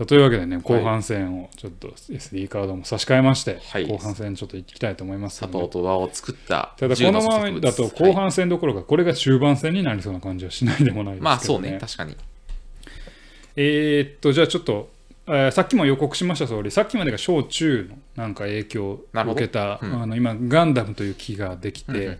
さあというわけでね後半戦をちょっと SD カードも差し替えまして、はい。後半戦ちょっと行きたいと思いますサポート側を作ったただこのままだと後半戦どころかこれが中盤戦になりそうな感じはしないでもないですけど、ね、まあそうね。確かに。えーっとじゃあちょっと、えーさっきも予告しました通りさっきまでが小中のなんか影響を受けた、うんあの今ガンダムという木ができて、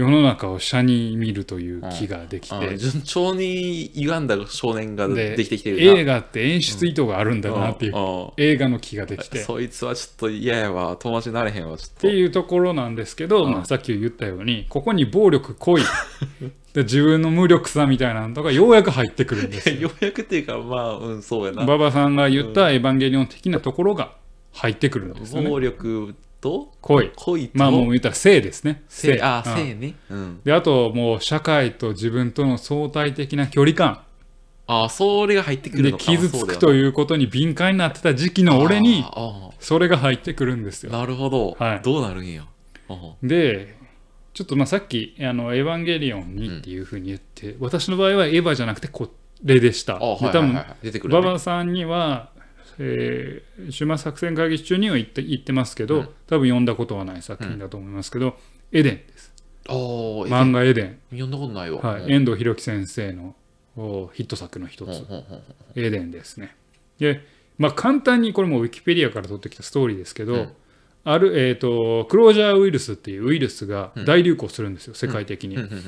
世の中を斜に見るという木ができて、うん。順調に歪んだ少年がでできてきてるな。映画って演出意図があるんだなっていう、うん。うん。映画の木ができて。っそいつはちょっと嫌やわ友達になれへんわちょっと。ていうところなんですけど、うん。まあ、さっき言ったようにここに暴力濃い。で自分の無力さみたいなのがようやく入ってくるんですよ。ようやくっていうかまあうんそうやな。馬場さんが言ったエヴァンゲリオン的なところが入ってくるんですよね。暴力と？濃い。恋と？まあもう言ったら性ですね。性。あうん。性ね。うん。であともう社会と自分との相対的な距離感。あそれが入ってくるでのか。傷つくとういうことに敏感になってた時期の俺にあそれが入ってくるんですよ。あなるほど。はい。どうなるんや。あでちょっとまあさっきあの「エヴァンゲリオンに」っていうふうに言って、私の場合はエヴァじゃなくてこれでした。あはいはいはいはい。出てくる馬ね場さんには、えー、終末作戦会議中には言って言ってますけど、うん。多分読んだことはない作品だと思いますけど、エデンです。漫画エデン。読んだことないわ。はい、うん。遠藤博樹先生のおヒット作の一つ、うんうんうんエデンですね。で、まあ、簡単にこれもウィキペディアから取ってきたストーリーですけど、うん。ある、えー、とクロージャーウイルスっていうウイルスが大流行するんですよ、世界的に。うん。うん。うん。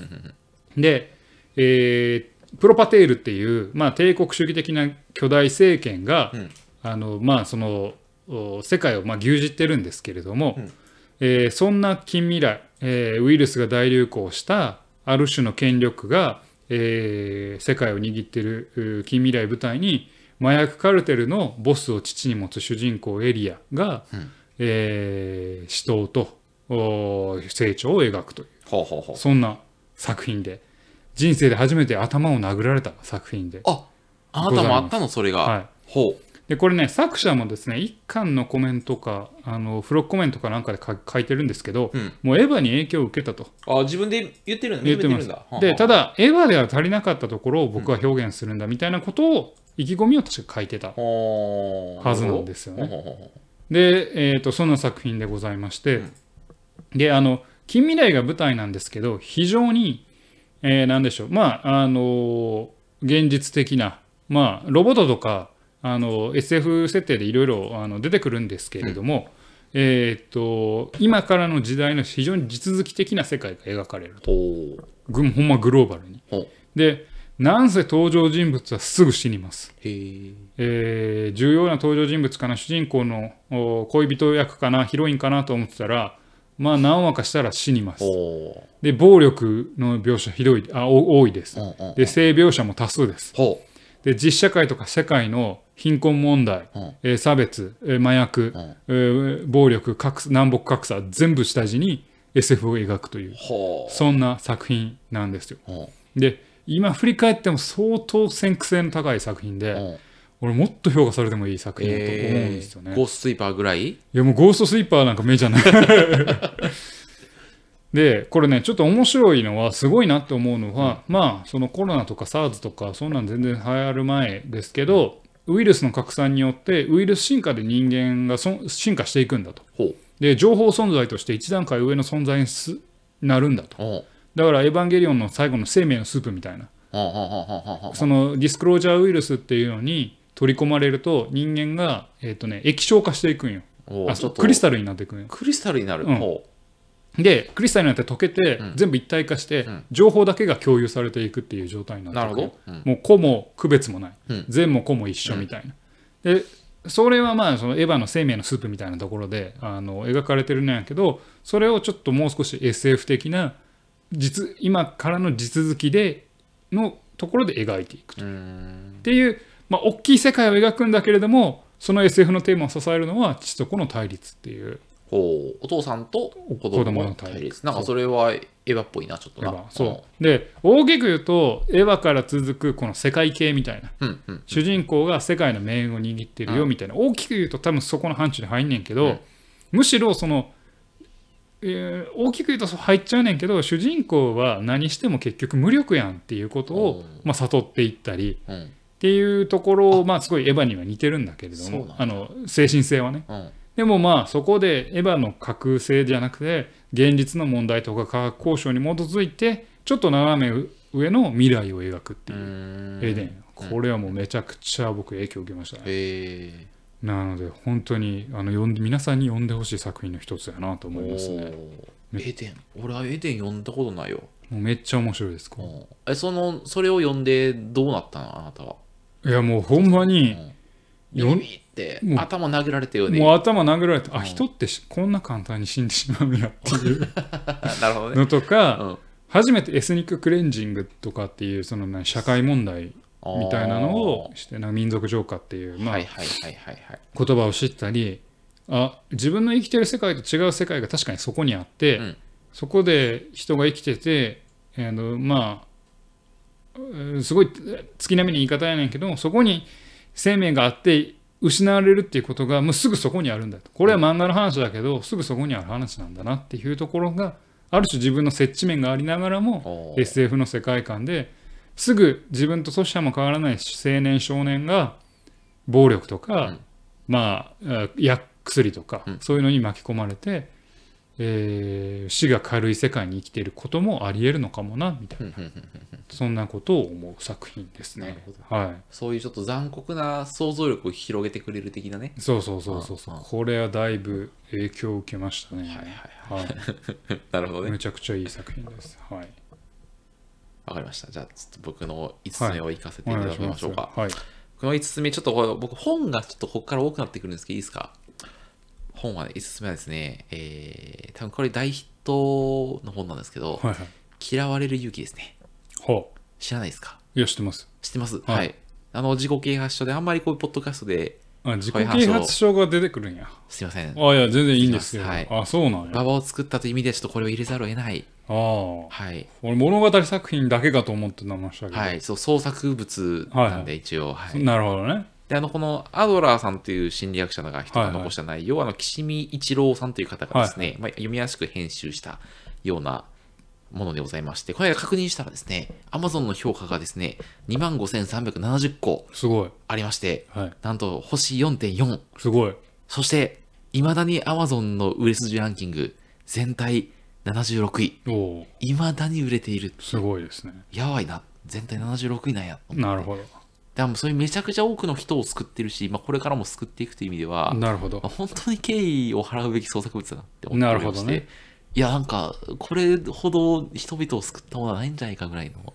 うん。で、えープロパテールっていう、まあ、帝国主義的な巨大政権が、うんあのまあ、そのお世界をまあ牛耳ってるんですけれども、うん。えーそんな近未来、えーウイルスが大流行したある種の権力が、えー世界を握っているう近未来舞台に麻薬カルテルのボスを父に持つ主人公エリアが、うん。えー死闘とお成長を描くという。ほうほうほう。そんな作品で。人生で初めて頭を殴られた作品で,、ああなたもあったの？それが。はほい、でこれね作者もですね一巻のコメントかあのフロックコメントかなんかで書書いてるんですけど、うん。もうエヴァに影響を受けたと。うあ自分で言ってるの言ってます。でただエヴァでは足りなかったところを僕は表現するんだみたいなことを意気込みを確か書いてたははずなんですよね。で、えー、とその作品でございまして、うん。であの近未来が舞台なんですけど非常に、えーなんでしょう。まああの現実的なまあロボットとかあの SF 設定でいろいろあの出てくるんですけれども、えー、と今からの時代の非常に地続き的な世界が描かれるう。ほんまグローバルに。でなんせ登場人物はすぐ死にます。へええー重要な登場人物かな主人公のお恋人役かなヒロインかなと思ってたらまあ何話かしたら死にます。ほで暴力の描写ひどいあお多いです。ううんうんで性描写も多数です。ほで実社会とか世界の貧困問題、うん。えー差別、えー麻薬、うん。えー暴力格差南北格差全部下地に SF を描くというそんな作品なんですよ。で今振り返っても相当先駆性の高い作品で、ううん。俺もっと評価されてもいい作品だと思うんですよね。えーゴーストスイーパーぐらい？い？やもうゴーストスイーパーなんか目じゃない。でこれねちょっと面白いのはすごいなって思うのは、まあそのコロナとか SARS とかそんなん全然流行る前ですけどウイルスの拡散によってウイルス進化で人間が進化していくんだと。で情報存在として一段階上の存在にすなるんだと。ほだからエヴァンゲリオンの最後の生命のスープみたいなそのディスクロージャーウイルスっていうのに取り込まれると人間が、えーとね、液晶化していくんよ。あクリスタルになっていくんよ。クリスタルになるうんほでクリスタルになって溶けて、うん。全部一体化して、うん。情報だけが共有されていくっていう状態になるってど。うん。もう個も区別もない、うん。善も個も一緒みたいな、でそれはまあそのエヴァの生命のスープみたいなところであの描かれてるんやけどそれをちょっともう少し SF 的な実今からの地続きでのところで描いていくうーん。っていう、まあ、大きい世界を描くんだけれどもその SF のテーマを支えるのは父と子の対立っていうほうお父さんと子子供の対立。なんかそれはエヴァっぽいなちょっとな。そう。で大きく言うとエヴァから続くこの世界系みたいな。うんうん主人公が世界の命運を握ってるよみたいな。大きく言うと多分そこの範疇に入んねんけど、うん。むしろその、えー大きく言うと入っちゃうねんけど主人公は何しても結局無力やんっていうことをうん、まあ、悟っていったりうん。っっていうところをまあすごいエヴァには似てるんだけれどもあの精神性はね。うんでもまあそこでエヴァの架空性じゃなくて現実の問題とか科学交渉に基づいてちょっと斜め上の未来を描くってういうエデンこれはもうめちゃくちゃ僕影響を受けましたね。へなので本当にあの読んで皆さんに読んでほしい作品の一つやなとえ思いますね。エデン。俺はエデン読んだことないよもうめっちゃ面白いですえそのそれを読んでどうなったのあなたは？れいやもうほんまにビよん頭殴られたよねもう頭殴られてあうん。人ってしこんな簡単に死んでしまうんやっていう。なるほどね。のとかうん。初めてエスニッククレンジングとかっていうそのね社会問題みたいなのをしてなんか民族浄化っていう、まあ言葉を知ったりあ自分の生きてる世界と違う世界が確かにそこにあって、うん。そこで人が生きてて、あのまあうんすごい月並みに言い方やねんけどそこに生命があって失われるっていうことがもうすぐそこにあるんだと。これは漫画の話だけど、すぐそこにある話なんだなっていうところがある種自分の接地面がありながらも SF の世界観ですぐ自分と年者も変わらない青年少年が暴力とか、うん。まああ薬薬とか、うん。そういうのに巻き込まれて、えー死が軽い世界に生きていることもありえるのかもなみたいな。そんなことを思う作品ですね。ほ。はそういうちょっと残酷な想像力を広げてくれる的なね。い、そうそうそうそうそう。これはだいぶ影響を受けましたね。はいはいはい。なるほどね。めちゃくちゃいい作品です。はい。わかりました。じゃあちょっと僕の5つ目を行かせていおただ。きましょうか、はい。この5つ目ちょっと僕本がちょっとここから多くなってくるんですけどいいですか？本はね5つ目はですねえー、多分これ大ヒットの本なんですけど、はいはい。嫌われる勇気ですねほ知らないですか？う。いや、知ってます。知ってます？はいはい、あの自己啓発書であんまりこういうポッドキャストであ自己啓発書が出てくるんや。すいませんあいや、全然いいんですよ。はいあ、そうなんや。馬場を作ったという意味でちょっとこれを入れざるを得ないああ。はい俺、物語作品だけかと思ってましたけど。はいそう創作物なんで一応はい、なるほどね。であのこのアドラーさんという心理学者が人がはいはい残した内容は、あの岸見一郎さんという方がですね、まあ、読みやすく編集したようなものでございまして、この間確認したらですね、Amazon の評価がですね、25,370個すごい。ありまして、はい。なんと星4.4。すごい。そして、未だに Amazon の売れ筋ランキング全体76位。おお。未だに売れている。すごいですね。やばいな。全体76位なんや。なるほど。でもそういうめちゃくちゃ多くの人を救ってるし、まあ、これからも救っていくという意味では、なるほどまあ。本当に敬意を払うべき創作物だなって思ってましてなるほどねいやなんかこれほど人々を救ったものはないんじゃないかぐらいの、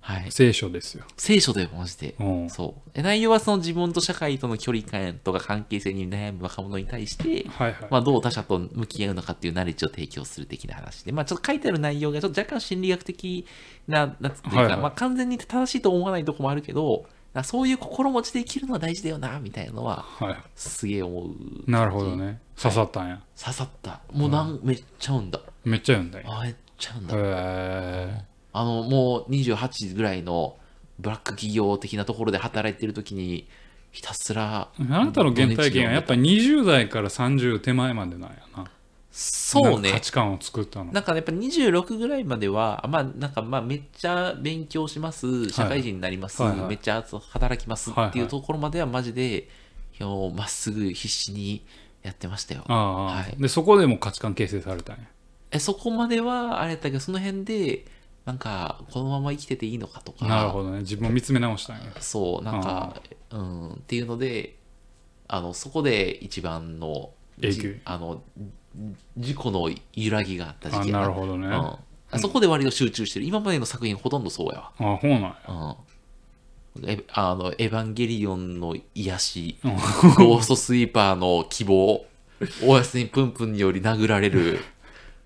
はい、聖書ですよ。聖書でマジでうん。そうえ内容はその自分と社会との距離感とか関係性に悩む若者に対して、はいはい。まあ、どう他者と向き合うのかっていうナレッジを提供する的な話で、まあ、ちょっと書いてある内容がちょっと若干心理学的な、なんつっていうか、はいはいまあ、完全に正しいと思わないとこもあるけど、あそういう心持ちで生きるのは大事だよな、みたいなのは、はい。すげえ思う。なるほどね。刺さったんや。刺さった。もうなん、めっちゃうんだ。めっちゃ読んだ。あ、めっちゃうんだ。へあの、もう28ぐらいのブラック企業的なところで働いてる時に、ひたすら、え。あなたの原体験はやっぱ20代から30手前までなんやな。そうねなんか価。値観を作ったの。なんかやっぱ26ぐらいまでは、まあなんかまあめっちゃ勉強します、社会人になります、はいはいめっちゃ働きますってはいはいいうところまではマジで、まっすぐ必死にやってましたよ。ああ、はいで、そこでも価値観形成されたんや。えそこまではあれだけど、その辺で、なんかこのまま生きてていいのかとか、なるほどね。自分を見つめ直したんや。そう、なんか、うん、っていうので、あの、そこで一番の、あの、自己の揺らぎがあった時あ期やなるほどね。あうん、そこで割と集中してる。今までの作品ほとんどそうやわ。あ、そうなんや。うん。えあの、エヴァンゲリオンの癒し、うんゴーストスイーパーの希望、おやすみプンプンにより殴られる、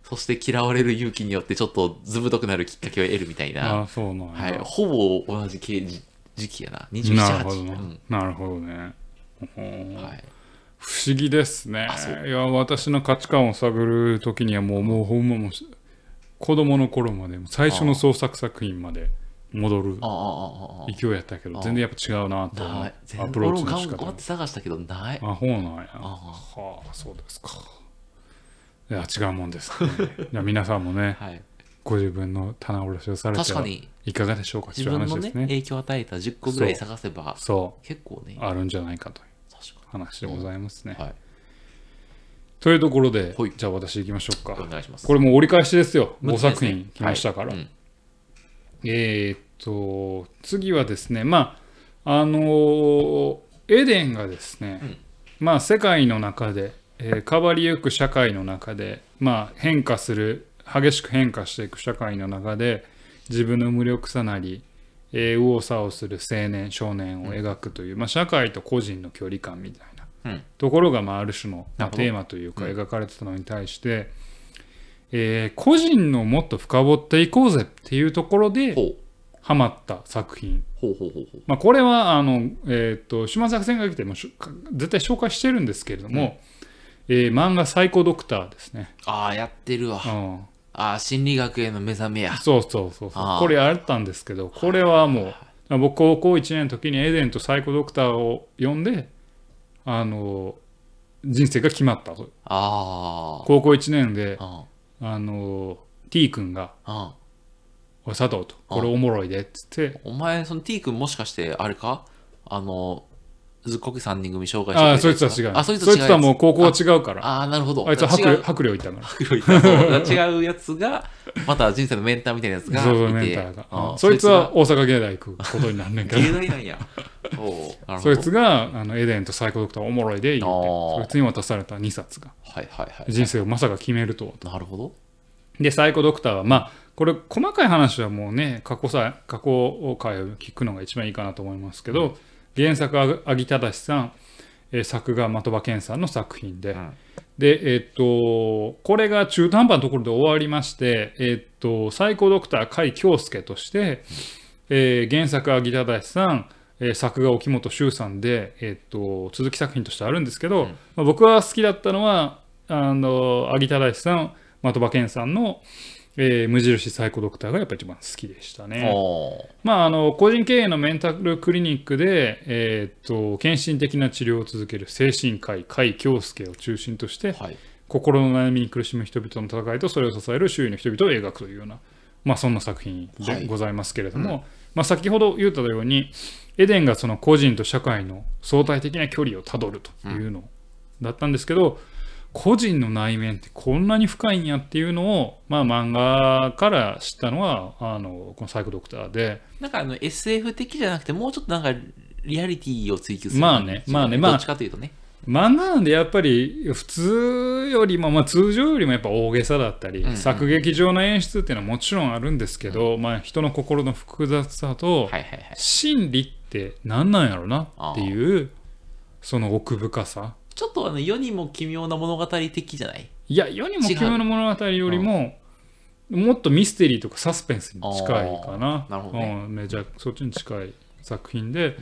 そして嫌われる勇気によってちょっとずぶとくなるきっかけを得るみたいあな、あ、そうなんや。はい、ほぼ同じ系時時期やな。27、なるほどな、うんなるほどね。はい。不思議ですね。いや、私の価値観を探るときにはもう、もうほんまもう、子供の頃まで、最初の創作作品まで戻る。勢いやったけど、あ全然やっぱ違うなとアプローチの仕方頑張って。探したけど、ない。あ、そうなんや。あはあ、そうですか。いや、違うもんですね。いや、皆さんもね、はい。ご自分の棚卸しをされていかがでしょうか？という自分のねね。影響を与えた10個ぐらい探せばそ結構ねう、あるんじゃないかという話でございますね。にはいというところではい、じゃあ私行きましょうか。お願いしますこれもう折り返しですよ。5六つですね作品来ましたから。はいうんえーっと、次はですね、まあ、あのーエデンがですね、うんまあ、世界の中で、えー変わりゆく社会の中で、まあ、変化する、激しく変化していく社会の中で、自分の無力さなり、えー右往左往する青年、少年を描くという、まあ、社会と個人の距離感みたいなうん。ところが、まあ、ある種の、まあ、テーマというか、うん。描かれてたのに対して、えー個人のもっと深掘っていこうぜっていうところで、ハマった作品、これはあの、えー、と島作戦が来ても絶対紹介してるんですけれども、えー漫画「サイコドクター」ですね、ああやってるわ。うん、ああ心理学への目覚めや。そうそうそうそう。これやったんですけどこれはもう僕高校1年の時にエデンとサイコドクターを読んであの人生が決まった。ああ高校1年でああの T 君があ「おい佐藤」と「これおもろいで」っつって。お前その T 君もしかしてあれか？あのずっこけ3人組紹介してあそいつは違う。あそいつそいつはもうう高校は違うから。ああなるほど。あいつは違う。白白領いたから白いた違うやつがまた人生のメンターみたいなやつがそうそうメンターが、そいつは大阪芸大行くことになんねんけど。芸大なんや。そいつがあのエデンとサイコドクターおもろいで言うてそいつに渡された2冊が。はいはいはい人生をまさか決めるとはなるほど。でサイコドクターはまあこれ細かい話はもうね過去さ過去回を聞くのが一番いいかなと思いますけど、原作は阿木正さん、えー作画的場健さんの作品で、うん。でえっとこれが中途半端なところで終わりましてえっとサイコドクター甲斐京介として、えー原作は木正さん、えー作画沖本修さんで、えっと続き作品としてあるんですけど、うん。まあ、僕は好きだったのはあの阿木正さん的場健さんの、えー無印サイコドクターがやっぱ一番好きでしたね。まあ、あの個人経営のメンタルクリニックで、えー、と献身的な治療を続ける精神科医甲斐京介を中心としてはい。心の悩みに苦しむ人々の戦いとそれを支える周囲の人々を描くというような、まあ、そんな作品はい。でございますけれども、まあ、先ほど言ったようにエデンがその個人と社会の相対的な距離をたどるというのだったんですけど、個人の内面ってこんなに深いんやっていうのを、まあ、漫画から知ったのはあのこのサイコドクターで。なんかあの SF 的じゃなくてもうちょっとなんかリアリティを追求するまあねまあねまあどっちかというとね。漫画なんでやっぱり普通よりも、まあ、通常よりもやっぱ大げさだったり、うんうん作劇上の演出っていうのはもちろんあるんですけど、まあ、人の心の複雑さと、はいはいはい。心理って何なんやろなっていうその奥深さちょっとあの世にも奇妙な物語的じゃない？いや世にも奇妙な物語よりももっとミステリーとかサスペンスに近いかな。なるほどね。うん、めちゃそっちに近い作品で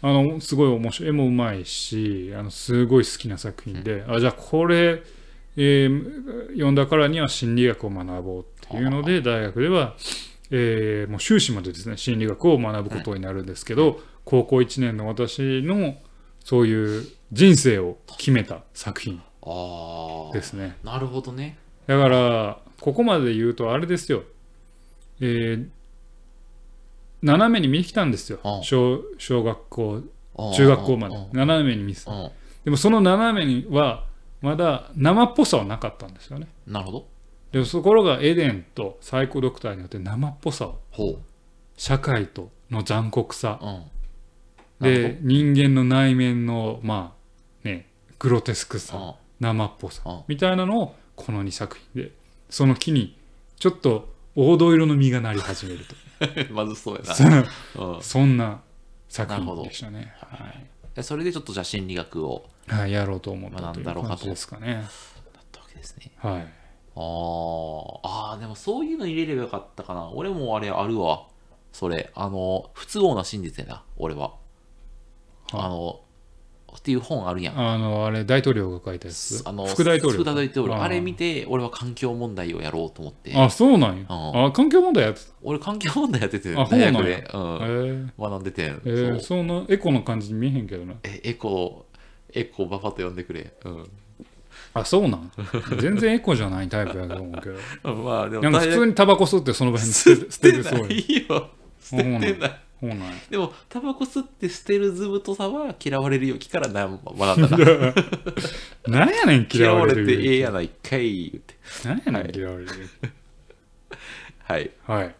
あのすごい面白い絵もうまいしあのすごい好きな作品で、あじゃあこれ、えー読んだからには心理学を学ぼうっていうので大学では、えーもう修士までですね心理学を学ぶことになるんですけど、高校1年の私のそういう人生を決めた作品ですね。なるほどね。だからここまで言うとあれですよ、えー斜めに見に来たんですよ。うん。小小学校中学校まで。うん斜めに見てた。うん。でもその斜めにはまだ生っぽさはなかったんですよね。なるほど。でところがエデンとサイコドクターによって生っぽさをほ社会との残酷さ。で人間の内面のまあねグロテスクさ生っぽさうんみたいなのをこの2作品でその木にちょっと黄土色の実がなり始めるうん まずそうやとな う。ん。そんな作品でしたね。はい。でそれでちょっとじゃあ心理学をはい、やろうと思った学というんだろうかと。感じですかね。だったわけですね。はい。あー。あーでもそういうの入れればよかったかな。俺もあれあるわ。それ。あの不都合な真実やな。俺は。あのっていう本あるやん。あの、あれ、大統領が書いたやつ？あの副大統領。副大統領。ー。あれ見て俺は環境問題をやろうと思って。あ、そうなんや。うん。あ、環境問題やって俺環境問題やっててあ大学で、うた。ん、え学んでてえー、そんなエコの感じに見えへんけどな。えエコエコババッと呼んでくれ、うん、あそうなん？全然エコじゃないタイプやと思うけど。まあでもなんか普通にタバコ吸ってその場に捨て捨てるそうよ いよ。捨ててないそうなんや。でもタバコ吸って捨てる図太さは嫌われる勇気からな。学んだな何やねん嫌嫌わわれる。れてええやないかい言って。何やねん嫌われる。はい。はい。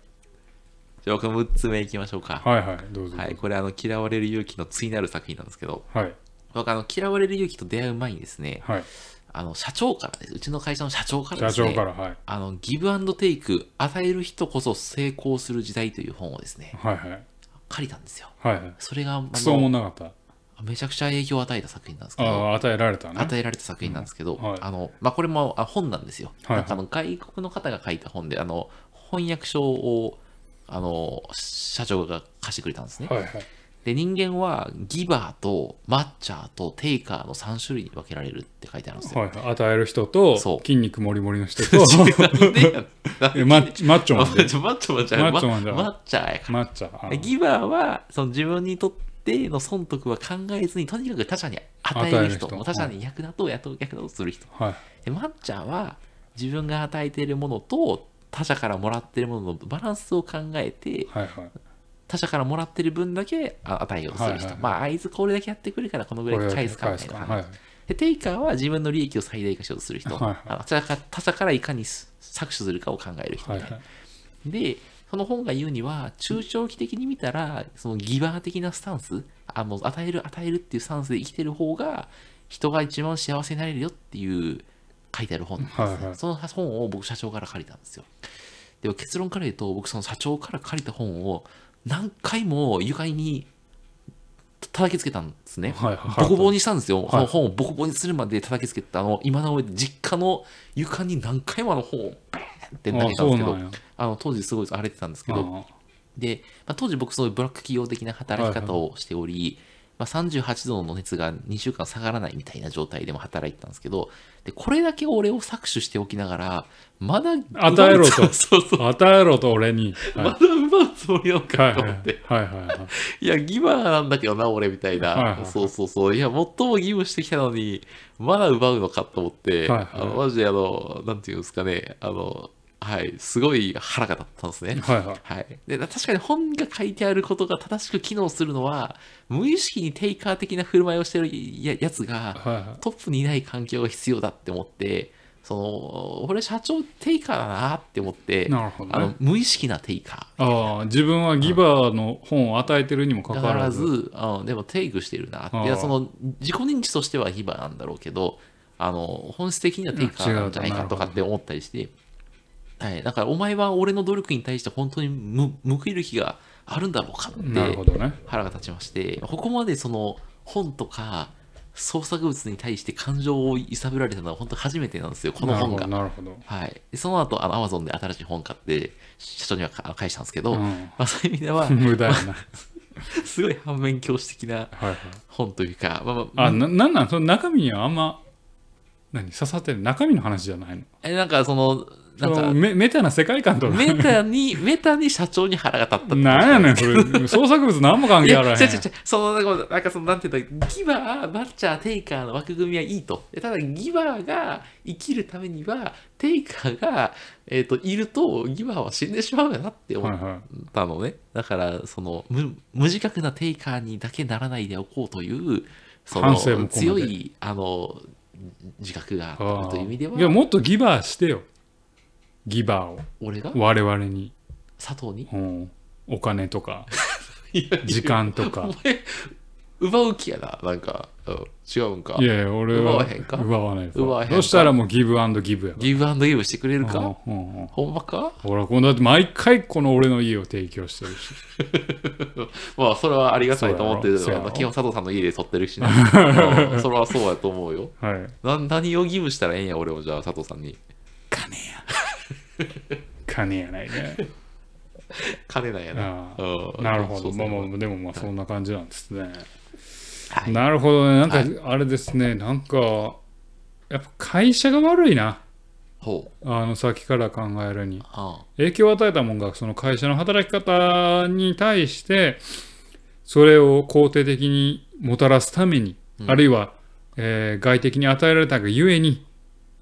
じゃあ僕6つ目いきましょうか。はいはいどうぞはいこれあの嫌われる勇気の対なる作品なんですけど。はい。僕あの嫌われる勇気と出会う前にですねはい。あの社長からですうちの会社の社長からで社すね長からはい。あのギブアンドテイク与える人こそ成功する時代という本をですねはいはい借りたんですよ。はいはい。それがあクソもなかった。めちゃくちゃ影響を与えた作品なんですけど。与えられたね。与えられた作品なんですけど、うん。はい。あのまあ、これもあ本なんですよ、はいなんかあの外国の方が書いた本であの翻訳書をあの社長が貸してくれたんですね、はいはいで人間はギバーとマッチャーとテイカーの3種類に分けられるって書いてあるんですよ、はいはい。与える人と筋肉もりもりの人と マッチ マッチョママンで。ッチョマッチョマンじゃマッチョマッチャーやかマッチャあらギバーはその自分にとっての損得は考えずにとにかく他者に与える人。他者に役立とう役立とうする人。はい。でマッチャーは自分が与えているものと他者からもらっているもののバランスを考えてはいはい他者からもらっている分だけあ与えようとする人、はいはいまああいつこれだけやってくるからこのぐらい返すかみたいな。話、はいでテイカーは自分の利益を最大化しようとする人、はいはい。他者から他者からいかに搾取するかを考える人みたいな、はいはい。でその本が言うには中長期的に見たらそのギバー的なスタンスあの与える与えるっていうスタンスで生きてる方が人が一番幸せになれるよっていう書いてある本なんです、はいはい。その本を僕社長から借りたんですよ。でも結論から言うと僕その社長から借りた本を何回も床に叩きつけたんですね、はいはい。ボコボコにしたんですよ、い。その本をボコボコにするまで叩きつけてあの今の実家の床に何回もあの本をバーンって投げたんですけどあの当時すごい荒れてたんですけど。あで、まあ、当時僕そういうブラック企業的な働き方をしており、まあ、38度の熱が2週間下がらないみたいな状態でも働いてたんですけどでこれだけ俺を搾取しておきながらまだ与えろと。そうそう。与えろと俺に。はい。まだ奪うつもりなのはかいはいと思って、はいはい。はいいや、ギバーなんだけどな、俺みたいな。はいはいはい。そうそうそう。いや、最もギブしてきたのに、まだ奪うのかと思って、はいはい。あのマジで、あの、なんていうんですかね、あの、はい、すごい腹が立ったんですね。はいはい。はい、で確かに本が書いてあることが正しく機能するのは無意識にテイカー的な振る舞いをしてるややつがトップにいない環境が必要だって思ってその俺社長テイカーだなって思ってなるほどね。あの無意識なテイカああ自分はギバーの本を与えてるにもかかららず。ず、うん、でもテイクしてるなって。あーいやその自己認知としてはギバーなんだろうけどあの本質的にはテイカーなんじゃないかとかって思ったりして、はい、だからお前は俺の努力に対して本当にむ報いる気があるんだろうかってなるほどね。腹が立ちましてここまでその本とか創作物に対して感情を揺さぶられたのは本当初めてなんですよこの本が。どなるほど。はい、でその後あの Amazon で新しい本買って社長にはか返したんですけど、うん。まあ、そういう意味では 無駄やな。すごい反面教師的なはいはい。本というか、まあまああななんなん？その中身にはあんま何刺さってる中身の話じゃないの？えなんかそのなんかメメタな世界観とか。メタにメタに社長に腹が立ったってなんやねんそれ。創作物何も関係あらへん。違う違う違う、その、なんか、その、なんていうの、ギバー、バッチャー、テイカーの枠組みはいいと。でただ、ギバーが生きるためには、テイカーが、えっ、と、いると、ギバーは死んでしまうよなって思っはいはいたのね。だから、その無、無自覚なテイカーにだけならないでおこうという、その強い、あの、自覚があるという意味でいやは、もっとギバーしてよ。ギバーを。俺が？我々に、佐藤に？うん、お金とか。時間とか。お前、奪う気やな、なんか、うん。違うんか。い。やいや俺は奪わへんか？奪わない奪わへんか？そしたらもうギブアンドギブやギブアンドギブしてくれるか、うんうんうん。ほんまか？ほらこのだって毎回この俺の家を提供してるし。まあ、それはありがたいと思ってるそうやろ。あの基本佐藤さんの家で撮ってるしな。うん。それはそうやと思うよ。はい。な何をギブしたらええんや、俺もじゃあ佐藤さんに。金や。金やないね。金なんやな。なるほど。まあまあでもまあそんな感じなんですね、はい。なるほどね。なんかはい。あれですね、なんかやっぱ会社が悪いな。あの先から考えるに。あ。影響を与えたもんがその会社の働き方に対してそれを肯定的にもたらすために、うん。あるいは、えー外的に与えられたがゆえに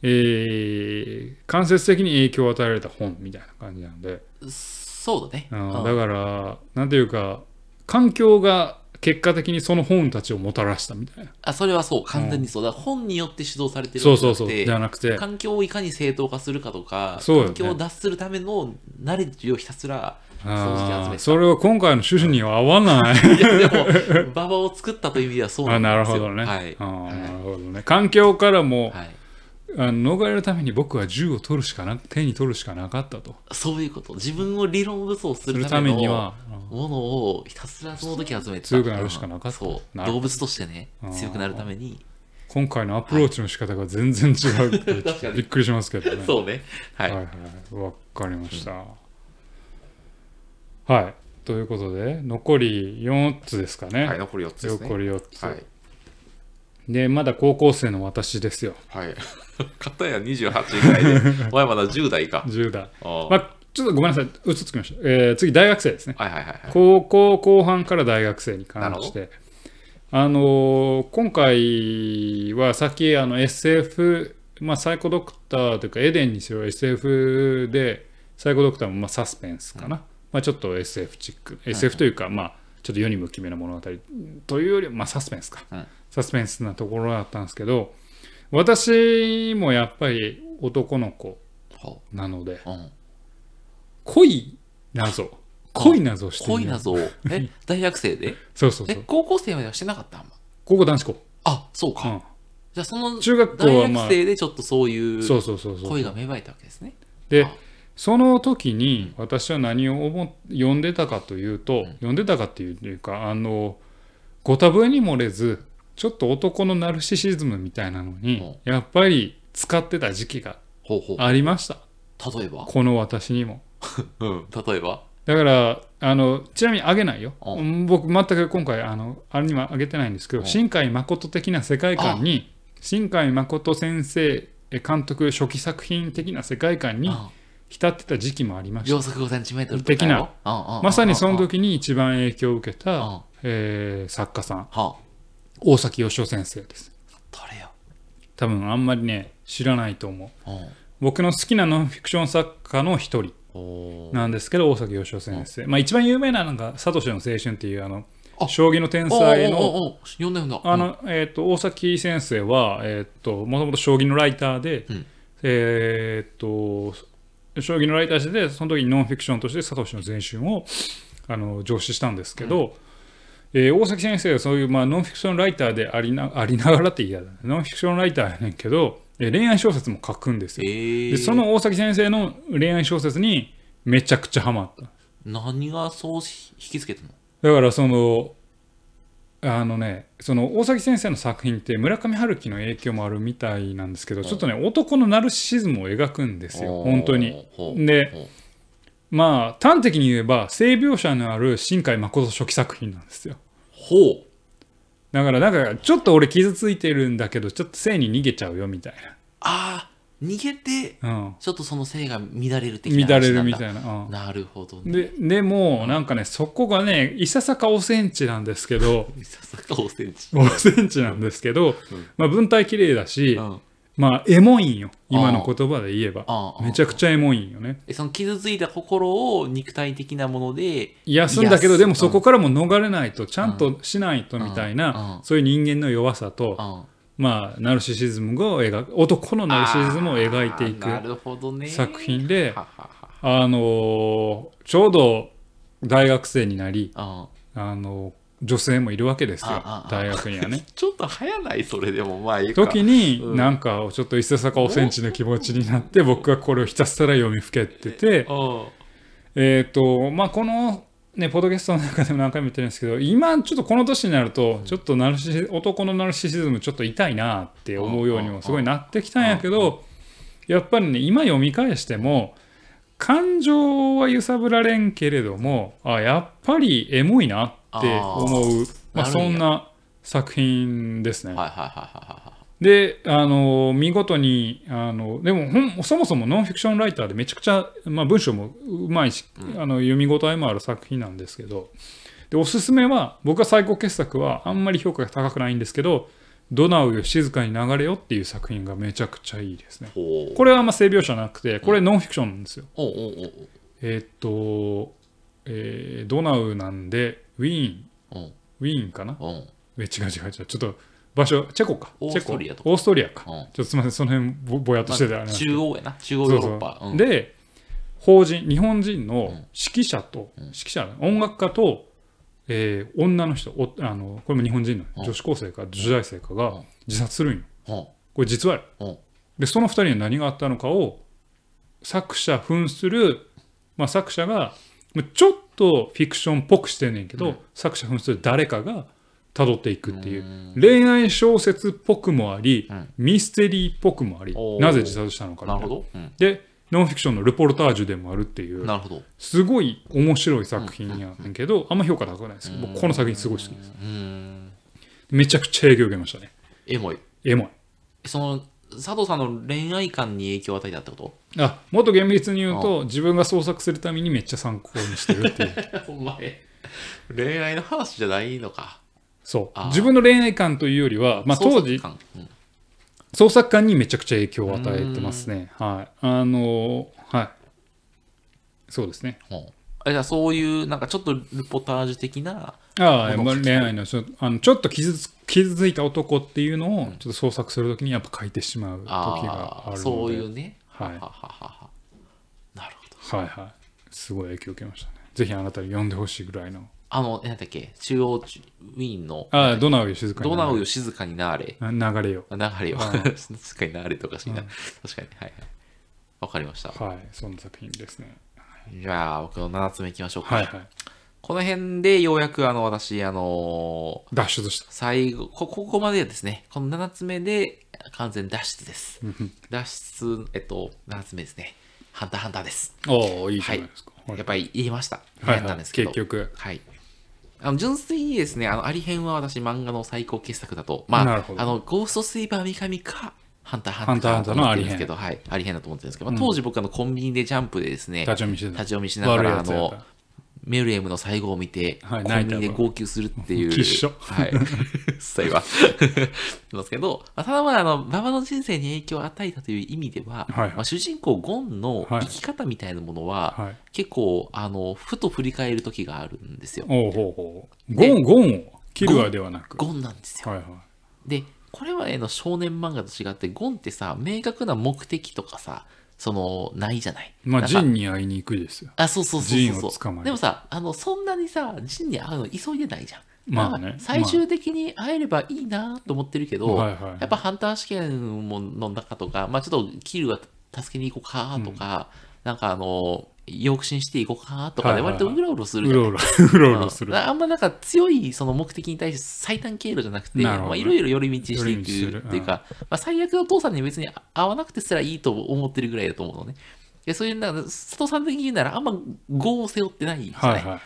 えー間接的に影響を与えられた本みたいな感じなんで、そうだね。うん。うん。だからなんていうか環境が結果的にその本たちをもたらしたみたいな。あそれはそう、完全にそう。だ本によって主導されてるそうそうそう。じじゃなくて。環境をいかに正当化するかとか、そうよね。環境を脱するためのナレッジをひたすら掃除機集めてた。あーそれは今回の趣旨には合わない。いやでも、馬場を作ったという意味ではそうあなんですよ。なるほどね、はい。あなるほどね。環境からも、はいあの逃れるために僕は銃を取るしかな手に取るしかなかったとそういうこと。自分を理論武装すするるためには、うんものをひたすらその時集めてた強くなるしかなかったそう。動物としてね強くなるために。今回のアプローチの仕方が全然違うって確かにびっくりしますけどね そうね。はい。はいはいわかりました、はいということで残り4つですかね、はい、残り4つですね。残り4つ、はい。でまだ高校生の私ですよ。はい。片や28ぐらいで、お前まだ10代か。10代。まあちょっとごめんなさい。嘘つきました、えー次大学生ですね。はいはいはいはい。高校後半から大学生に関して。あのー今回はさっきあの SF まあサイコドクターというかエデンにしろ SF でサイコドクターもまあサスペンスかな、まあ、ちょっと SF チック。SF というかまあちょっと世にも奇妙な物語というよりはまあサスペンスか、うんサスペンスなところだったんですけど私もやっぱり男の子ほなのでううん。濃い謎濃い謎をしている。恋謎を。え、大学生で？えそうそうそう、高校生まではしてなかった？んここ男子校、あ、そうか。うん、じゃあその中学校大はまあ学生でちょっとそういう恋が芽生えたわけですね。であ。その時に私は何を思っ読んでたかというと、ん。読んでたかっていうかあのご多分に漏れずちょっと男のナルシシズムみたいなのにやっぱり使ってた時期が。ありました。例えば？この私にも。うん。例えば？だからあのちなみにあげないよ。う僕全く今回あのあれにはあげてないんですけどうん。新海誠的な世界観に新海誠先生え監督初期作品的な世界観にうん浸ってた時期もありました。秒速5センチメートル的な。なまさにその時時に一番影響を受けた、はえー作家さん。あ大崎義夫先生です。誰よ多分あんまりね知らないと思う。うん僕の好きなノンフィクション作家の一人なんですけど大崎義夫先生、まあ一番有名なのが「サトシの青春」っていうあのあ。将棋の天お才のあの、えー、と大崎先生は、えー、ともともと将棋のライターで、うん。えー、と将棋のライターでその時にノンフィクションとしてサトシの青春をあの上司したんですけど、えー大崎先生はそういう、まあ、ノンフィクションライターでありな ありながらって嫌だねノンフィクションライターやねんけど、えー恋愛小説も書くんですよ。えーでその大崎先生の恋愛小説にめちゃくちゃハマった。何がそうし引きつけたの？だからそのあのねその大崎先生の作品って村上春樹の影響もあるみたいなんですけどちょっとね男のナルシシズムを描くんですよ本当に。でまあ端的に言えば性描写のある新海誠初期作品なんですよ。ほう。だからなんかちょっと俺傷ついてるんだけどちょっと性に逃げちゃうよみたいああ逃げてな。うん、ちょっとその性が乱れる的な乱れるみいたいな。うん。なるほどね。ででもなんかねそこがねいささかおセンチなんですけど。ささか5センチ5センチなんですけど、まあ、文体綺麗だし、うんまあエモいんよ。今の言葉で言えば。めちゃくちゃエモいんよね。えその傷ついた心を肉体的なもので癒すんだけどでもそこからも逃れないとちゃんとしないとみたいうん。なうん。そういう人間の弱さとうん。まあナルシシズムを描く男のナルシシズムを描いていく作品であのーちょうど大学生になりはあの女性もいるわけですよ。大学にはね。う んちょっと早ないそれでもまあいいか。時にうんなん。かちょっといささかおセンチの気持ちになって僕はこれをひたすら読みふけててうんえっとまあこのねポッドキャストの中でも何回も言ってるんですけど今ちょっとこの年になるとちょっとナルシシ男のナルシシズムちょっと痛いなって思うようにもすごいなってきたんやけどやっぱりね今読み返しても感情は揺さぶられんけれどもあやっぱりエモいなって思う。まあ、そんな作品ですね。はいはいはいはいはい。であの見事にあのでもほんそもそもノンフィクションライターでめちゃくちゃ、まあ、文章もうまいし、あの読み応えもある作品なんですけどでおすすめは僕は最高傑作はあんまり評価が高くないんですけどドナウよ静かに流れよ」っていう作品がめちゃくちゃいいですね。これはあんま性描写なくてこれノンフィクションなんですよ、おうおうおうえーっと、えードナウなんでウィーン。ウィーンかな？おうえ違う違う違う。ちょっと場所チェコか。オーストリアとチェコ。オーストリアか。ちょっとすみませんその辺ぼぼやっとしててあれなんですけど。中央やな。中央ヨーロッパ。うん。で法人日本人のん。指揮者と、うん。指揮者音楽家と、えー女の人おあのこれも日本人のうん。女子高生か女大生かがうん。自殺するんよ。これ実はでその2人に何があったのかを作者扮する、まあ、作者がまあちょっとフィクションっぽくしてんねんけど、うん。作者扮する誰かが辿っていくっていう。うん。恋愛小説っぽくもあり、うん。ミステリーっぽくもありなぜ自殺したのかみたな。ないるほど。うん。でノンフィクションのルポルタージュでもあるっていう。すごい面白い作品やねんけど、あんま評価高くないですけど、僕この作品すごい好きです。うん。めちゃくちゃ影響を受けましたね。エモい。エモい。その佐藤さんの恋愛観に影響を与えたってこあ、もっと厳密に言うと、自分が創作するためにめっちゃ参考にしてるっていう。と お前恋愛の話じゃないのかそう。自分の恋愛観というよりは、まあ当時創、作感うんにめちゃくちゃ影響を与えてますね。はい。あのーはい。そうですね。ほうあじゃあそういうなんかちょっとルポタージュ的なああ、まあ恋愛のちょあのちょっと傷つ傷ついた男っていうのをちょっと創作するときにやっぱ書いてしまう時がああるので。あそういうね。はいはははは。なるほど。はいはい。すごい影響を受けましたね。ぜひあなたに読んでほしいぐらいの。あの何だっけ？中央ウィーンの。ああ、ドナウよ静かにドナウよよ静かになれ。流れよ。流れよ。あ静かになれとかしい。な確かに。はいはい。わかりました。はい、そんな作品ですね。じゃあ僕の7つ目いきましょうか。はいはい。この辺でようやくあの私あの脱出した。最後こここまでですね。この7つ目で完全脱出です。脱出えっと7つ目ですね。ハンターハンターです。おお、いいじゃないですか。はい。やっぱり言いました。はいはい。やったんですけど。結局。はい。あの純粋にですね、あの、アリ編は私、漫画の最高傑作だと、まあ、あの、ゴーストスイーパー三上か、ハンターハンターだと思ってるんですけど、はい、アリ編だと思ってるんですけど、まあ、当時僕、あの、コンビニでジャンプでですね、立ち読みしながら、あの、メルエムの最後を見て、はいコンビニで号泣するっていう。泣いたわはい。そういえば。ますけど、まあただまあ、あの、馬場の人生に影響を与えたという意味では、はいはいまあ、主人公ゴンのはい生き方みたいなものは、はい。結構、あの、ふと振り返る時があるんですよ。おうほう。ゴン、ゴンをキルアではなく。ゴンなんですよ。はいはい。で、これはあの少年漫画と違って、ゴンってさ、明確な目的とかさ、その、ないじゃない。まあ、ジンに会いに行くですよ。あ、そうそうそうそうを捕まえるでもさ、あの、そんなにさ、ジンに会うの急いでないじゃん。まあね最終的に会えればいいなと思ってるけど、はいはいやっぱハンター試験もの中とか、まあちょっとキルは助けに行こうかとか、なんかあの、養子にしていこうかとかで割とうろうろするじゃんうろうろ、うろうろするうん。あんまなんか強いその目的に対して最短経路じゃなくて、いろいろ寄り道していくっていうか、まあ、最悪お父さんに別に会わなくてすらいいと思ってるぐらいだと思うのね。でそういう、なんか佐藤さん的に言うならあんま業を背負ってないじゃない？はいはい。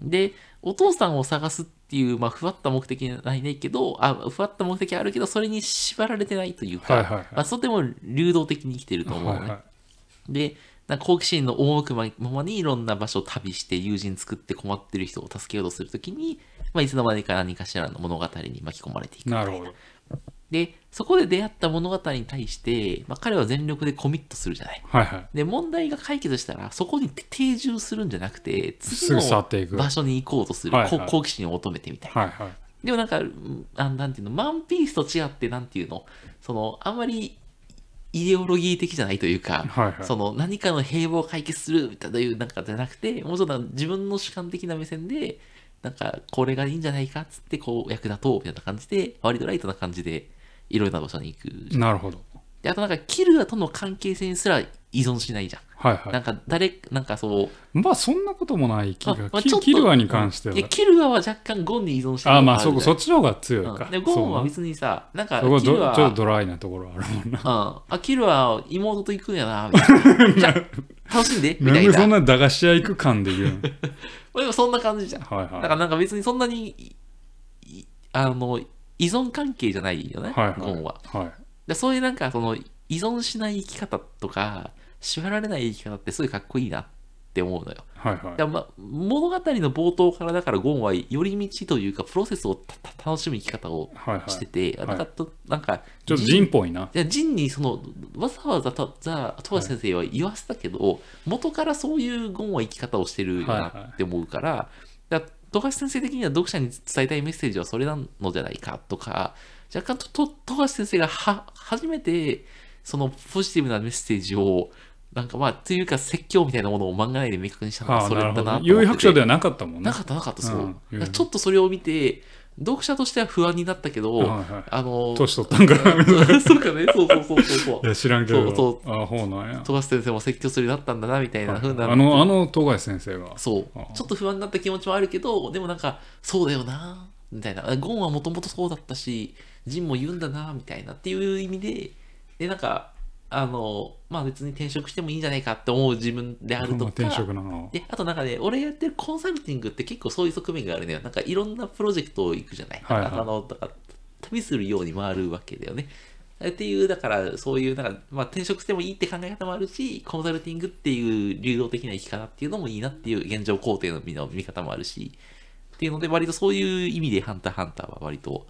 で、お父さんを探すっていう、まあ、ふわった目的はないねんけど、あ、ふわった目的あるけど、それに縛られてないというか、はいはいはいまあ、とても流動的に生きてると思うのね。はいはい。で、なんか好奇心の赴くままにいろんな場所を旅して友人作って困ってる人を助けようとするときに、まあ、いつの間にか何かしらの物語に巻き込まれていく。なるほど。で、そこで出会った物語に対して、まあ、彼は全力でコミットするじゃない。はいはい。で、問題が解決したら、そこに定住するんじゃなくて、次の場所に行こうとする、はいはいこ好奇心を求めてみたいな。はいはい。でもなんか、うんあなんていうの、マンピースと違って、なんていうの、その、あんまりイデオロギー的じゃないというか、はいはいその何かの平和を解決するみたいうなんかじゃなくて、もうちょっと自分の主観的な目線で、なんかこれがいいんじゃないかっつってこう役立とうみたいな感じで、割とライトな感じでいろいろな場所に行く。なるほど。であとなんかキルアとの関係性にすら依存しないじゃん。はいはなんか誰、なんかそう、い。まあ、そんなこともない気まが。まあキルアに関しては。キルアは若干ゴンに依存してるああ、まあ、そそっちの方が強いかうん。で、ゴンは別にさ、なんかキルアちょっとドライなところあるもんな。うん。あ、キルは妹と行くんやな、みたいな。じゃあ楽しんで、みたいな。なんでそんな駄菓子屋行く感で言うの？でもそんな感じじゃん。はいだかはらなんか別にそんなに、いいあの、依存関係じゃないよね、い。はいゴンは。はい。はい。でそういうなんか、その、依存しない生き方とか、縛られない生き方ってすごいかっこいいなって思うのよ。はいはい。でまあ、物語の冒頭からだからゴンは寄り道というかプロセスを楽しむ生き方をはいはい。してて、はい。なんかとなんかちょっとジンっぽいな。いやジンにそのわざわざ富樫先生は言わせたけど、元からそういうゴンは生き方をしてるよなって思うから,、だから富樫先生的には読者に伝えたいメッセージはそれなのじゃないかとか若干富樫先生がは初めてそのポジティブなメッセージをなんかまあというか説教みたいなものを漫画内で明確にしたのあがそれだなと白書ではなかったもんね。なかったなかったそう、うん。ちょっとそれを見て読者としては不安になったけど、はいはいあの年取ったんかな。そうかねそうそうそうそうそう。いや知らんけど。そうあほうなんや。富樫先生も説教するようになったんだなみたいな風な、あの、あの、東海先生が。そう。ちょっと不安になった気持ちもあるけどでもなんかそうだよなみたいな。ゴンはもともとそうだったしジンも言うんだなみたいなっていう意味ででなんかあのまあ別に転職してもいいんじゃないかって思う自分であるとか転職なの。であとなんかね、俺がやってるコンサルティングって結構そういう側面があるのよ。なんかいろんなプロジェクトを行くじゃない？はいはいあのだから旅するように回るわけだよね。っていう、だからそういう、なんか、まあ、転職してもいいって考え方もあるし、コンサルティングっていう流動的な生き方っていうのもいいなっていう現状肯定の見の見方もあるし、っていうので、割とそういう意味で、ハンターハンターは割と、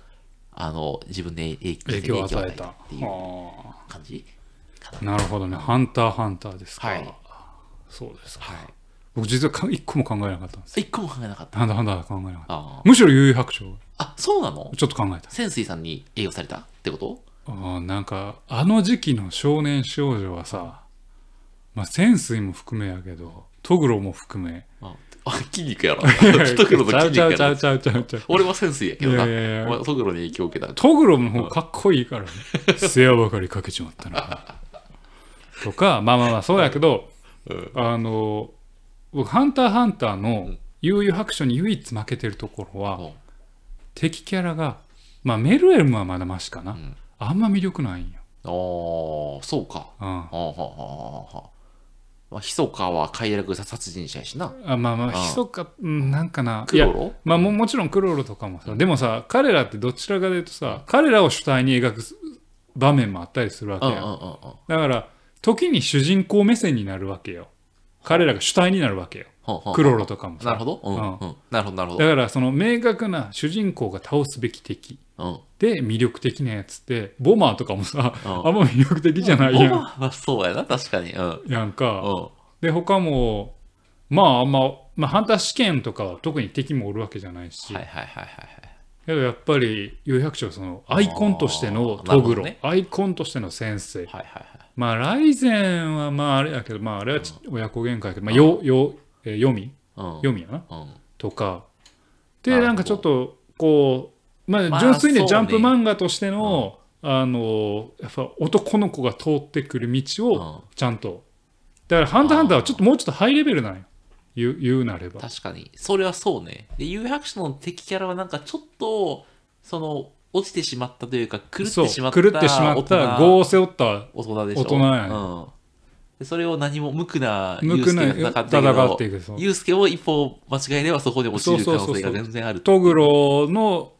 あの、自分で影影響を与えた。っていうは感じかあなるほどね。ハンターハンターですか。はいそうですか。はい。僕実はか一個も考えなかったんです。一個も考えなかった。ハンターハンター考えなかった。あむしろ悠々白書。あ、そうなの？ちょっと考えた。潜水さんに営業されたってこと？あーなんかあの時期の少年少女はさ、まあ、潜水も含めやけどトグロも含めあ、あ筋肉やろ。トグロの筋肉やろ。うちゃうちゃうちゃうちゃうちゃう俺は潜水やけどな。いやいやトグロに影響を受けた。トグロの方かっこいいからね世話ばかりかけちまったなとかまあまあまあそうやけどうん。あの僕「ハンターハンター」の悠々白書に唯一負けてるところはうん。敵キャラがまあメルエルムはまだマシかな、ん。あんま魅力ないんよ、あーそうか。うん、はあはあはまあ、ひそかは快楽殺人者やしな。あまあまああひそかうんなんかな。クロロ？まあももちろんクロールとかもさ、でもさ彼らってどちらかというとさ彼らを主体に描く場面もあったりするわけよ、うんうんうんうん。だから時に主人公目線になるわけよ彼らが主体になるわけよクロロとかもさなるほど。うん。なるほど、なるほだど。からその明確な主人公が倒すべき敵うん。で魅力的なやつってボマーとかもさ、うんあんま魅力的じゃないやんオマーはそうやな、確かに。うん。うん。やんか、で他もまああんま、まあ、ハンター試験とかは特に敵もおるわけじゃないし、はいはいはいはいけどやっぱり有百姓そのアイコンとしてのトグロ、アイコンとしての先生はいはい。まあライゼンはまああれやけどまああれはち親子喧嘩やけど、まあ、よよえー読み？うん。読みやな。うん。とか。でなんかちょっとこうまあまあ純粋にジャンプ漫画としての、あのやっぱ男の子が通ってくる道をちゃんと、だから「ハンターハンター」はちょっともうちょっとハイレベルなんよ。言う言うなれば。確かに。それはそうね。で、有白書の敵キャラはなんかちょっと、その、落ちてしまったというか、狂ってしまった狂ってしまった業を背負った大人でしょ？大人やねうん。でそれを何も無垢な無ースケが戦っていくユースケを一歩間違えればそこで落ちる可能性が全然ある。トグロの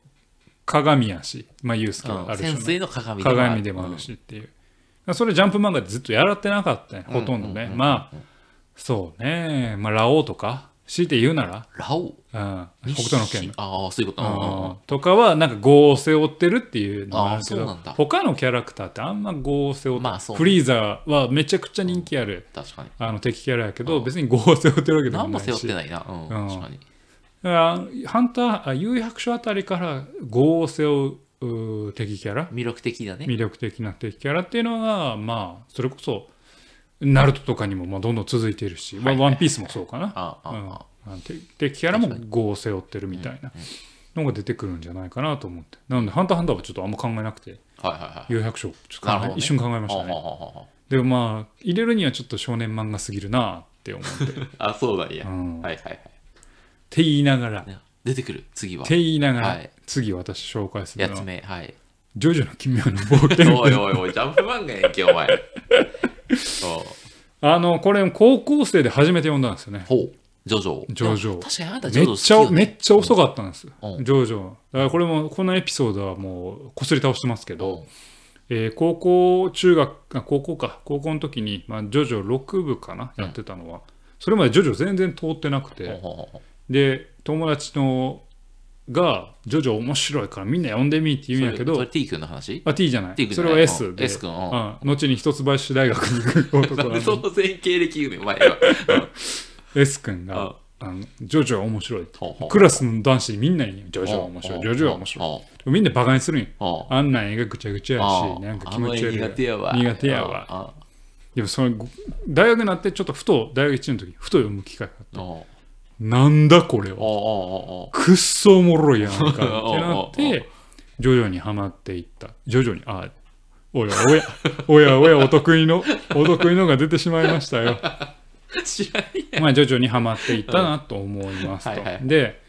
鏡やし、まあ、ユースケはあるし、うん潜水の鏡でもある。鏡でもあるしっていう、それジャンプ漫画でずっとやらってなかったねほとんどね、まあそうね。まあラオウとか強いて言うなら、ラオ。ウうん、北斗の拳。ああ、そういうこと。うん。うんうんうん。とかはなんか業を背負ってるっていうのもあるけど他のキャラクターってあんま業を背負って、まあそうね。フリーザーはめちゃくちゃ人気ある、確かに。あの敵キャラやけど、別に業を背負ってるわけでも何もないし。背負ってないな。うん、うん。確かに。ハンターあ悠々白書あたりから業を背負う敵キャラ？魅力的だね。魅力的な敵キャラっていうのがまあそれこそナルトとかにもまあどんどん続いているし、まあワンピースもそうかな、ああ、うん。ああのて敵キャラも業を背負ってるみたいなのが出てくるんじゃないかなと思って。なので「ハンターハンター」はちょっとあんま考えなくてあ。はいはいはい。悠々白書ちょっとね。一瞬考えましたね。でもまあ入れるにはちょっと少年漫画すぎるなって思って、あ あ、そうなんや。うん。はいはいはい。って言いながら。出てくる、次は。て言いながら、はい。次私紹介するのは。やつ目、はい。「ジョジョの奇妙な冒険」おいおいおい、ジャンプ漫画やんけ、お前。あのこれ高校生で初めて読んだんですよね。ほう、ジョジョ。ジョジョ。確かにあなたジョめっちゃジョ好きよ、ね。めっちゃ遅かったんです、うん。ジョジョだからこれもこのエピソードはもうこすり倒してますけど、うん。えー高校中学あ高校か。高校の時に、まあ、ジョジョ6部かなやってたのは、それまでジョジョ全然通ってなくて、で友達のが「ジョジョ面白いからみんな読んでみ」って言うんやけどそれそれ T 君の話？あ T じゃない。じそれは S で、S 君うん。うん。後に一橋大学に行く男なその全経歴言うねん前は。S 君があの「ジョジョは面白い」クラスの男子にみんなに言う「ジョジョは面白い。ジョジョは面白い。ほう」みんなバカにするんよ。あんなん絵がぐちゃぐちゃやしなんか気持ち悪い。苦手やわ。苦手やわ。あでもその大学になってちょっとふと大学1年の時ふと読む機会があって。あおなんだこれは。くっそおもろいやんか。ってなって徐々にはまっていった。徐々にあおやおやおやおやお得意の お得意のが出てしまいましたよ。まあ徐々にはまっていったなと思いますと。はいはい。で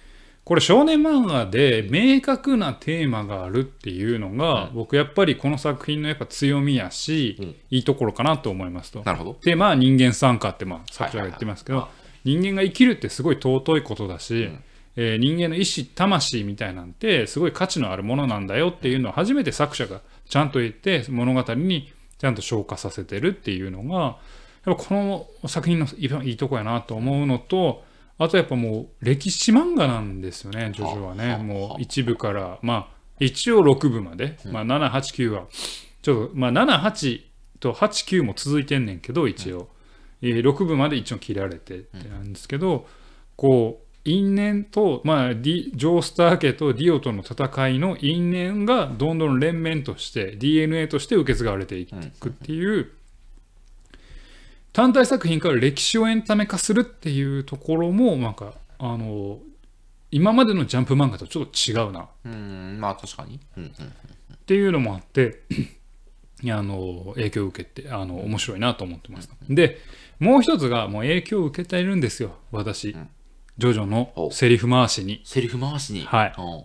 これ少年漫画で明確なテーマがあるっていうのが、僕やっぱりこの作品のやっぱ強みやし、うん。いいところかなと思いますと。なるほど。テーマは人間参加ってまあ作者が言ってますけど、人間が生きるってすごい尊いことだし、うん。えー人間の意志魂みたいなんてすごい価値のあるものなんだよっていうのを初めて作者がちゃんと言って物語にちゃんと消化させてるっていうのがやっぱこの作品のいいとこやなと思うのとあとやっぱもう歴史漫画なんですよねジョジョはね。はあもう一部から。まあ一応6部まで、まあ、789は。ちょっとまあ78と89も続いてんねんけど一応、えー6部まで一応切られてってなんですけど、こう因縁と、まあ、ディジョースター家とディオとの戦いの因縁がどんどん連綿として DNA として受け継がれていくっていう、単体作品から歴史をエンタメ化するっていうところもなんかあの今までのジャンプ漫画とちょっと違うな。うんまあ確かに。うんうん。っていうのもあってあの影響を受けてあの面白いなと思ってます。でもう一つがもう影響を受けているんですよ。私、ん。ジョジョのセリフ回しに。セリフ回しに。はい。う。ん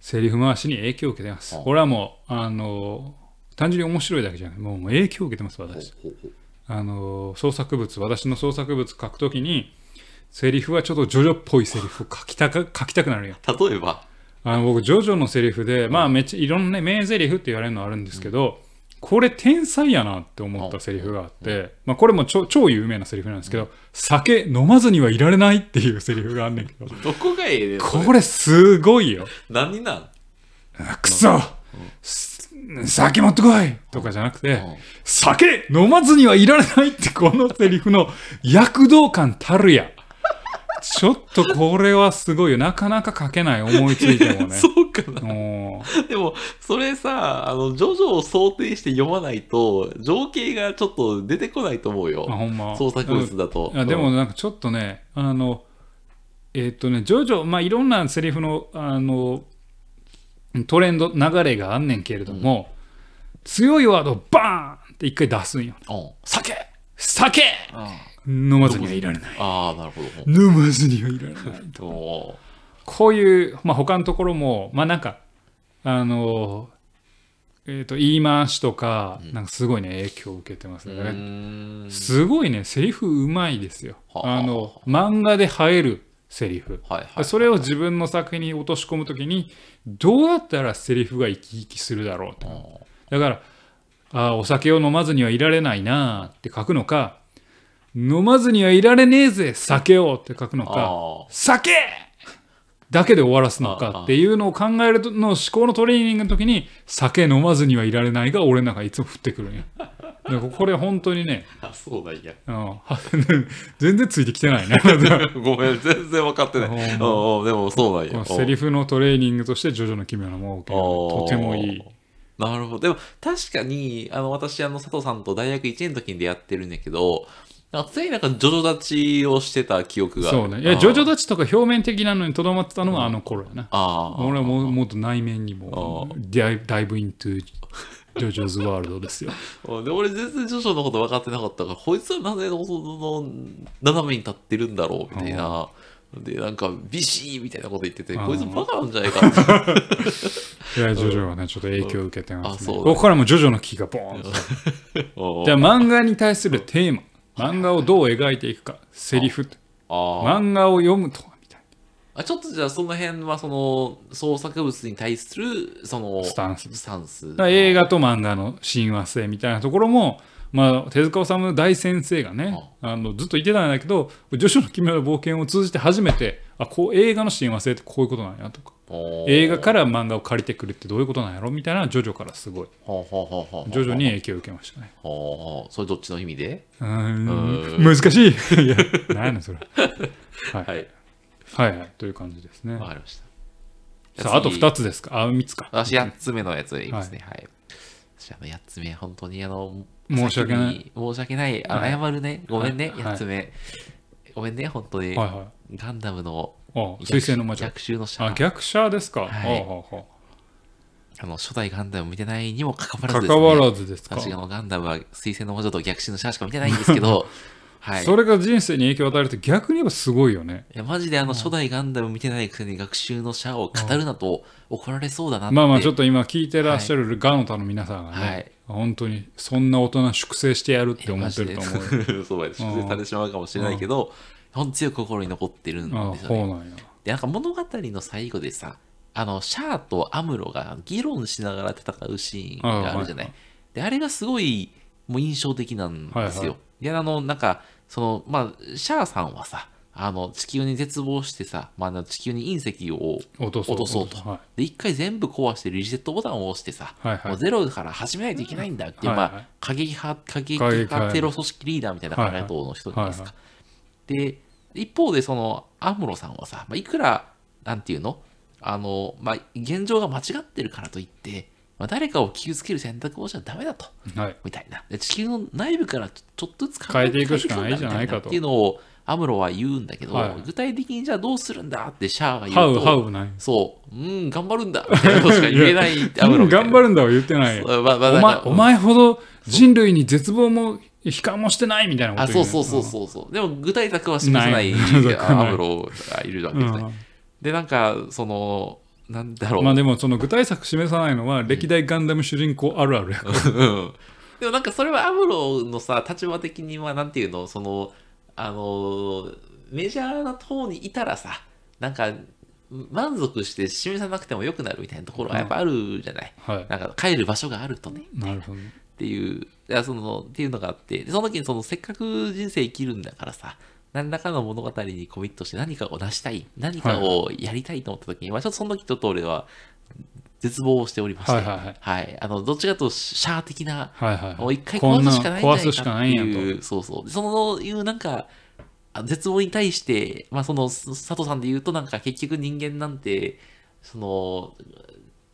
セリフ回しに影響を受けてます。う。んこれはもうあの単純に面白いだけじゃないもうもう影響を受けてます私。あの創作物私の創作物書くときにセリフはちょっとジョジョっぽいセリフを書きたか 書きたくなるよ。例えば？あの僕ジョジョのセリフでまあめっちゃいろんなね名セリフって言われるのあるんですけど、これ天才やなって思ったセリフがあって、まあ、これも超超有名なセリフなんですけど、酒飲まずにはいられないっていうセリフがあんねんけど。どこがええこれすごいよ。何なん？くそ、す酒持ってこい！とかじゃなくて、うん。酒飲まずにはいられないってこのセリフの躍動感たるや。ちょっとこれはすごいよ。なかなか書けない。思いついてもね。そうかな。もでもそれさあのジョジョを想定して読まないと情景がちょっと出てこないと思うよ。う、あほんま。創作物だと。でもなんかちょっとね、あの、えーっとね、ジョジョ、まあいろんなセリフの、あの、トレンド、流れがあんねんけれども、強いワードをバーンって一回出すんよ。う。ん酒。酒あ飲まずにはいられない。あーなるほど飲まずにはいられない。おこういう、まあ、他のところも、まあなんか、あの、えっ、と、言い回しとか、なんかすごいね、影響を受けてますね。すごいね、セリフうまいですよ。はあの、漫画で映えるセリフ。はいはいそれを自分の作品に落とし込むときに、どうやったらセリフが生き生きするだろうと。だから、あーお酒を飲まずにはいられないなーって書くのか、飲まずにはいられねえぜ、酒をって書くのか、あ酒だけで終わらすのかっていうのを考えるの思考のトレーニングの時に酒飲まずにはいられないが俺の中にいつも降ってくるんや。だからこれ本当にね、あそうなんやうんは全然ついてきてないね。ごめん全然分かってないうんうんでもそうなんやセリフのトレーニングとしてジョジョの奇妙なものとてもいい。なるほど。でも、確かに、あの、私、あの、佐藤さんと大学1年の時に出会ってるんだけど、なんか常になんか、ジョジョ立ちをしてた記憶が。そうね。いや、ジョジョ立ちとか表面的なのにとどまってたのはあの頃やな。ああ。俺はもうもっと内面にもダイブイントゥジョジョズワールドですよ。で、俺全然ジョジョのこと分かってなかったから、こいつはなぜその斜めに立ってるんだろうみたいな。で、なんか、ビシーみたいなこと言ってて、こいつバカなんじゃないかって。いや、ジョジョはね、ちょっと影響を受けてます、ね。あそうだここからもジョジョの木がボーンと。じゃあ漫画に対するテーマ。漫画をどう描いていくか。セリフ。漫画を読むとは、みたいあ。ちょっとじゃあ、その辺は、その、創作物に対する、その、スタンススタンス。映画と漫画の親和性みたいなところも、まあ、手塚治虫大先生がね、あ。のずっと言ってたんだけど「ジョジョの奇妙な冒険」を通じて初めてあこう映画の親和性ってこういうことなんやとか。映画から漫画を借りてくるってどういうことなんやろみたいなジョジョからすごい。ほうほうほうほうほうジョジョに影響を受けましたね。それどっちの意味で？うーん。うん。難しい。いや何やねんそれ。はい、はい。はいはい。という感じですね。わ。かりました。さああと次2つですか？あ3つか。私8つ目のやつでいいですね。はい。私あの8つ目、本当にあの、申し訳ない申し訳ない。謝るね。ごめんね、はい8つ目。ごめんね、本当に。はいはい。ガンダムのあ水星の魔女。逆襲のシャ逆者ですか？はいはあの初代ガンダム見てないにもかかわあらずです、ね、関わらずですか？私あのガンダムは水星の魔女と逆襲のシャアしか見てないんですけど、はい。それが人生に影響を与えるって逆に言えばすごいよね。いやマジであの初代ガンダム見てないくせに学習のシャアを語るなと怒られそうだなって。まあまあちょっと。と今聞いてらっしゃるガノタの皆さんがね、はい本当にそんな大人粛清してやるって思ってると思う。そうです。出されてしまうかもしれないけど、ほんと強く心に残ってるんあですよね。そうなんや。で、なんか物語の最後でさ、あの、シャアとアムロが議論しながら戦うシーンがあるじゃない。あで、あれがすごいもう印象的なんですよ。はいはいで、あの、なんか、その、まあ、シャアさんはさ、あの、地球に絶望してさ、まあ地球に隕石を落とそう落とはで、一回全部壊してリセットボタンを押してさ、いはいはい。もうゼロから始めないといけないんだっていう、はいはい。まあ、過激派、過激派派。テロ組織リーダーみたいな考え方の人じゃないですか。はで、一方で、その、アムロさんはさ、まあ、いくら、なんていうのあの、まあ、現状が間違ってるからといって、まあ、誰かを傷つける選択をしちゃダメだと。はい。みたいな。で地球の内部からちょっとずつ変えていくしかないじゃないかとっていうのをアムロは言うんだけど、はい具体的にじゃあどうするんだってシャアが言ハウうと、ハウない。そう、うん、頑張るんだみたいなことしか言えないアムロ。頑張るんだは言ってないまあまあお前お前ほど人類に絶望も悲観もしてないみたいなこあ、と言そうそうそうそうそう。でも具体策は示さないない アムロがいるわけですね。うんで、なんか、その、なんだろう。まあでもその具体策示さないのは歴代ガンダム主人公あるあるやから。うんでもなんかそれはアムロのさ、立場的にはなんていうの、その、あの、メジャーな方にいたらさ、なんか、満足して示さなくてもよくなるみたいなところはやっぱあるじゃない？はい。なんか帰る場所があるとね。なるほど。っていう、いやそのっていうのがあって、でその時にそのせっかく人生生きるんだからさ、何らかの物語にコミットして何かを出したい、何かをやりたいと思った時に、まあちょっとその時と俺は絶望をしておりまして、はいはいはい。あの、どっちかとシャア的な、はいはいはい。もう一回壊すしかないんじゃない壊すしかかってないう、そうそう。でそのいうなんか、あ絶望に対して、まあその佐藤さんで言うとなんか結局人間なんて、その、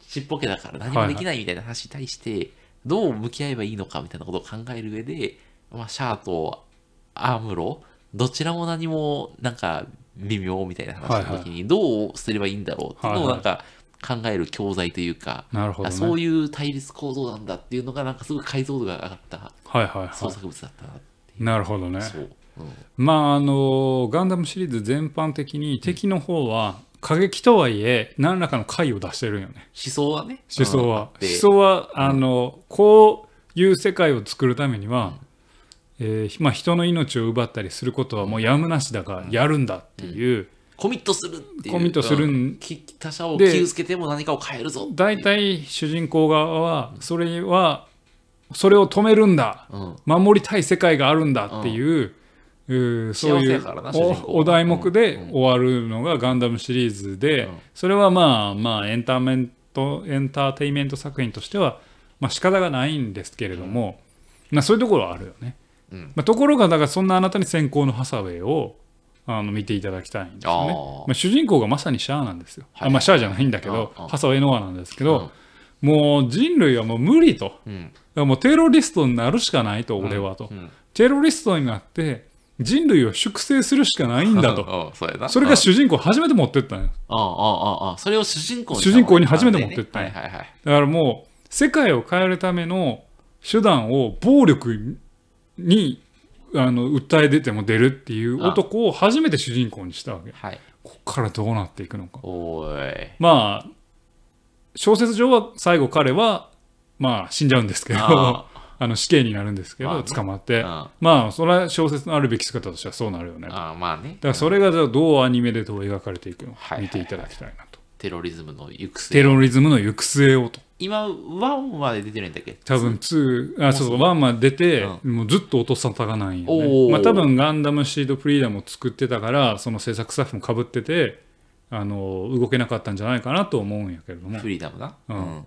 ちっぽけだから何もできない。みたいな話に対して、どう向き合えばいいのかみたいなことを考える上で、まあシャアとアムロ、どちらも何もなんか微妙みたいな話の時にどうすればいいんだろうっていうのをなんか考える教材というか、なるほどね。そういう対立構造なんだっていうのがなんかすごい解像度が上がった創作物だったなってい。なるほどね。そう。うんまああのガンダムシリーズ全般的に敵の方は過激とはいえ何らかの解を出してるんよね。思想はね。思想はうん思想はあのこういう世界を作るためには、えーまあ、人の命を奪ったりすることはもうやむなしだからやるんだっていう、コミットするっていう。コミットするん。他者をで傷つけても何かを変えるぞ。大体主人公側はそれはそれを止めるんだ。うん。守りたい世界があるんだっていう、うーそういうおお題目でうん。終わるのがガンダムシリーズで、うん。それはまあまあエンターメントエンターテインメント作品としてはまあ仕方がないんですけれども、まあ、そういうところはあるよね。うんまあ、ところがだからそんなあなたに先行のハサウェイをあの見ていただきたいんですよね。まあ、主人公がまさにシャアなんですよ。はいあまあ、シャアじゃないんだけど、うんうんハサウェイ・ノアなんですけど、もう人類はもう無理と。うん。もうテロリストになるしかないと、俺はと。うん。テロリストになって人類を粛清するしかないんだと。と。そ。それが主人公初めて持ってったのよ。ああ、ああ、ああ、それを主人公に主人公に初めて持ってったんやはいはいはい。だからもう世界を変えるための手段を暴力にあの訴え出ても出るっていう男を初めて主人公にしたわけ。はい。こっからどうなっていくのか。まあ小説上は最後彼はまあ死んじゃうんですけどああ。の死刑になるんですけど、まあね。捕まって。あまあそれは小説のあるべき姿としてはそうなるよね。だかああ、まあね。らそれがじゃあどうアニメでどう描かれていくのかはい見ていただきたいなと。テロリズムの行く末。テロリズムの行く末をと今、1まで出てるんだっけ？多分2あそうそう1まで出て、もうずっと音沙汰がないんよね。まあ多分ガンダムシードフリーダムを作ってたからその制作スタッフもかぶっててあの動けなかったんじゃないかなと思うんやけれども。フリーダムな。うん。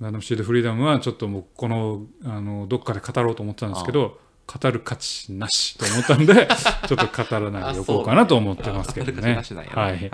ガンダムシードフリーダムはちょっともうこのあのどっかで語ろうと思ってたんですけど語る価値なしと思ったんで ちょっと語らないでおこうかなと思ってますけどね。はい